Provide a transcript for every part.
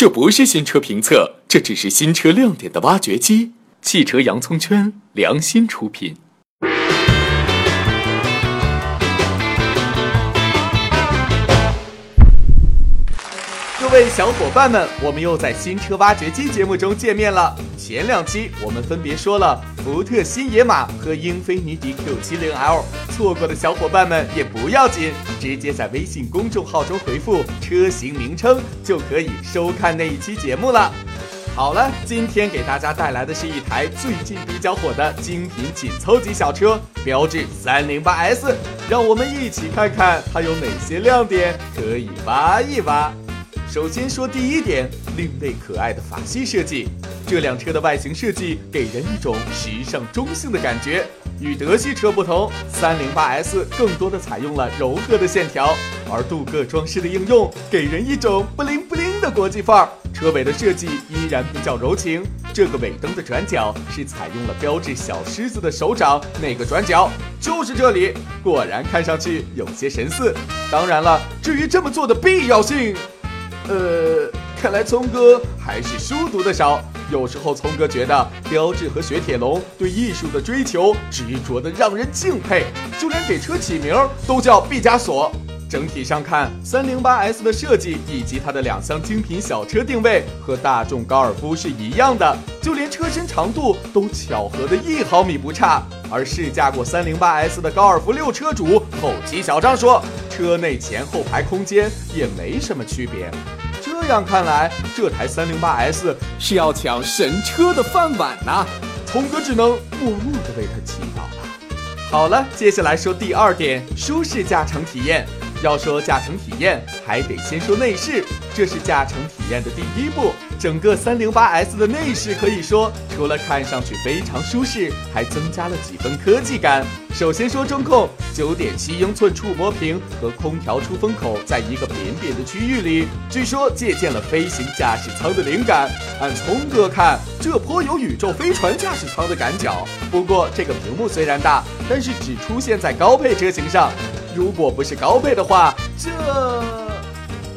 这不是新车评测，这只是新车亮点的挖掘机。汽车洋葱圈良心出品。位小伙伴们，我们又在新车挖掘机节目中见面了。前两期我们分别说了福特新野马和英菲尼迪 Q70L，错过的小伙伴们也不要紧，直接在微信公众号中回复车型名称就可以收看那一期节目了。好了，今天给大家带来的是一台最近比较火的精品紧凑级小车，标致 308S，让我们一起看看它有哪些亮点可以挖一挖。首先说第一点，另类可爱的法系设计。这辆车的外形设计给人一种时尚中性的感觉。与德系车不同，308S 更多的采用了柔和的线条，而镀铬装饰的应用给人一种不灵不灵的国际范儿。车尾的设计依然比较柔情，这个尾灯的转角是采用了标志小狮子的手掌那个转角，就是这里，果然看上去有些神似。当然了，至于这么做的必要性。呃，看来聪哥还是书读的少。有时候聪哥觉得标致和雪铁龙对艺术的追求执着的让人敬佩，就连给车起名都叫毕加索。整体上看，308S 的设计以及它的两厢精品小车定位和大众高尔夫是一样的，就连车身长度都巧合的一毫米不差。而试驾过 308S 的高尔夫六车主后期小张说，车内前后排空间也没什么区别。这样看来，这台三零八 S 是要抢神车的饭碗呐！聪哥只能默默的为它祈祷了。好了，接下来说第二点，舒适驾乘体验。要说驾乘体验，还得先说内饰，这是驾乘体验的第一步。整个 308S 的内饰可以说，除了看上去非常舒适，还增加了几分科技感。首先说中控，9.7英寸触摸屏和空调出风口在一个扁扁的区域里，据说借鉴了飞行驾驶舱的灵感。按聪哥看，这颇有宇宙飞船驾驶舱的感觉。不过这个屏幕虽然大，但是只出现在高配车型上。如果不是高配的话，这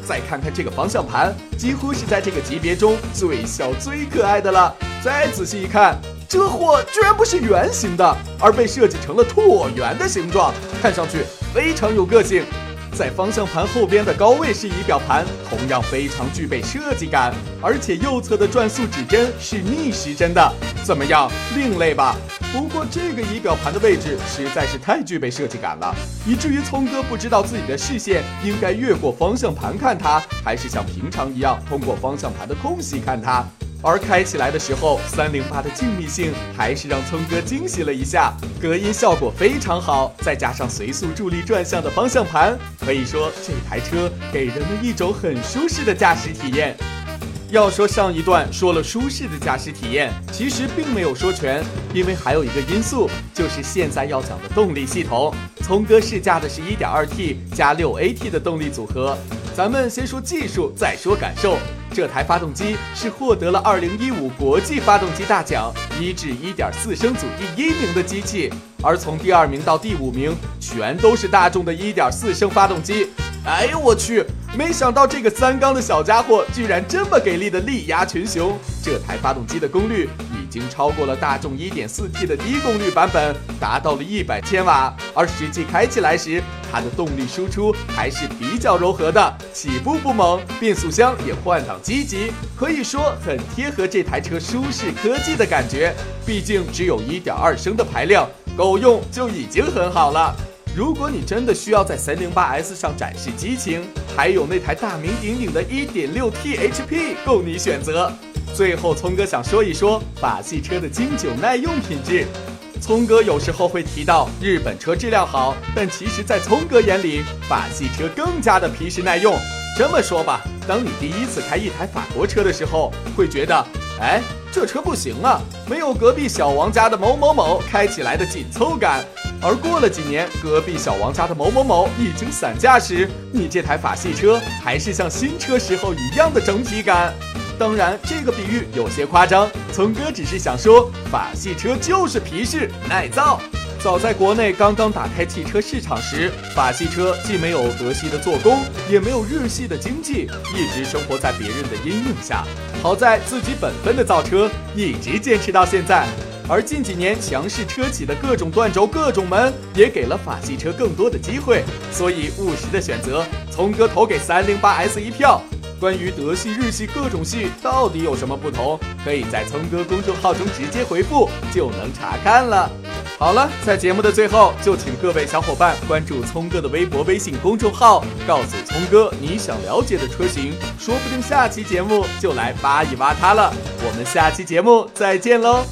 再看看这个方向盘，几乎是在这个级别中最小最可爱的了。再仔细一看，这货居然不是圆形的，而被设计成了椭圆的形状，看上去非常有个性。在方向盘后边的高位式仪表盘同样非常具备设计感，而且右侧的转速指针是逆时针的，怎么样，另类吧？不过这个仪表盘的位置实在是太具备设计感了，以至于聪哥不知道自己的视线应该越过方向盘看它，还是像平常一样通过方向盘的空隙看它。而开起来的时候，三零八的静谧性还是让聪哥惊喜了一下，隔音效果非常好，再加上随速助力转向的方向盘，可以说这台车给人们一种很舒适的驾驶体验。要说上一段说了舒适的驾驶体验，其实并没有说全，因为还有一个因素，就是现在要讲的动力系统。聪哥试驾的是 1.2T 加 6AT 的动力组合，咱们先说技术，再说感受。这台发动机是获得了2015国际发动机大奖一至1.4升组第一名的机器，而从第二名到第五名全都是大众的1.4升发动机。哎呦我去！没想到这个三缸的小家伙居然这么给力的力压群雄，这台发动机的功率。已经超过了大众 1.4T 的低功率版本，达到了一百千瓦。而实际开起来时，它的动力输出还是比较柔和的，起步不猛，变速箱也换挡积极，可以说很贴合这台车舒适科技的感觉。毕竟只有一点二升的排量，够用就已经很好了。如果你真的需要在 308S 上展示激情，还有那台大名鼎鼎的 1.6T HP 供你选择。最后，聪哥想说一说法系车的经久耐用品质。聪哥有时候会提到日本车质量好，但其实，在聪哥眼里，法系车更加的皮实耐用。这么说吧，当你第一次开一台法国车的时候，会觉得，哎，这车不行啊，没有隔壁小王家的某某某开起来的紧凑感。而过了几年，隔壁小王家的某某某已经散架时，你这台法系车还是像新车时候一样的整体感。当然，这个比喻有些夸张。聪哥只是想说，法系车就是皮实耐造。早在国内刚刚打开汽车市场时，法系车既没有德系的做工，也没有日系的经济，一直生活在别人的阴影下。好在自己本分的造车，一直坚持到现在。而近几年强势车企的各种断轴、各种门，也给了法系车更多的机会。所以务实的选择，聪哥投给三零八 S 一票。关于德系、日系各种系到底有什么不同，可以在聪哥公众号中直接回复就能查看了。好了，在节目的最后，就请各位小伙伴关注聪哥的微博、微信公众号，告诉聪哥你想了解的车型，说不定下期节目就来扒一扒它了。我们下期节目再见喽！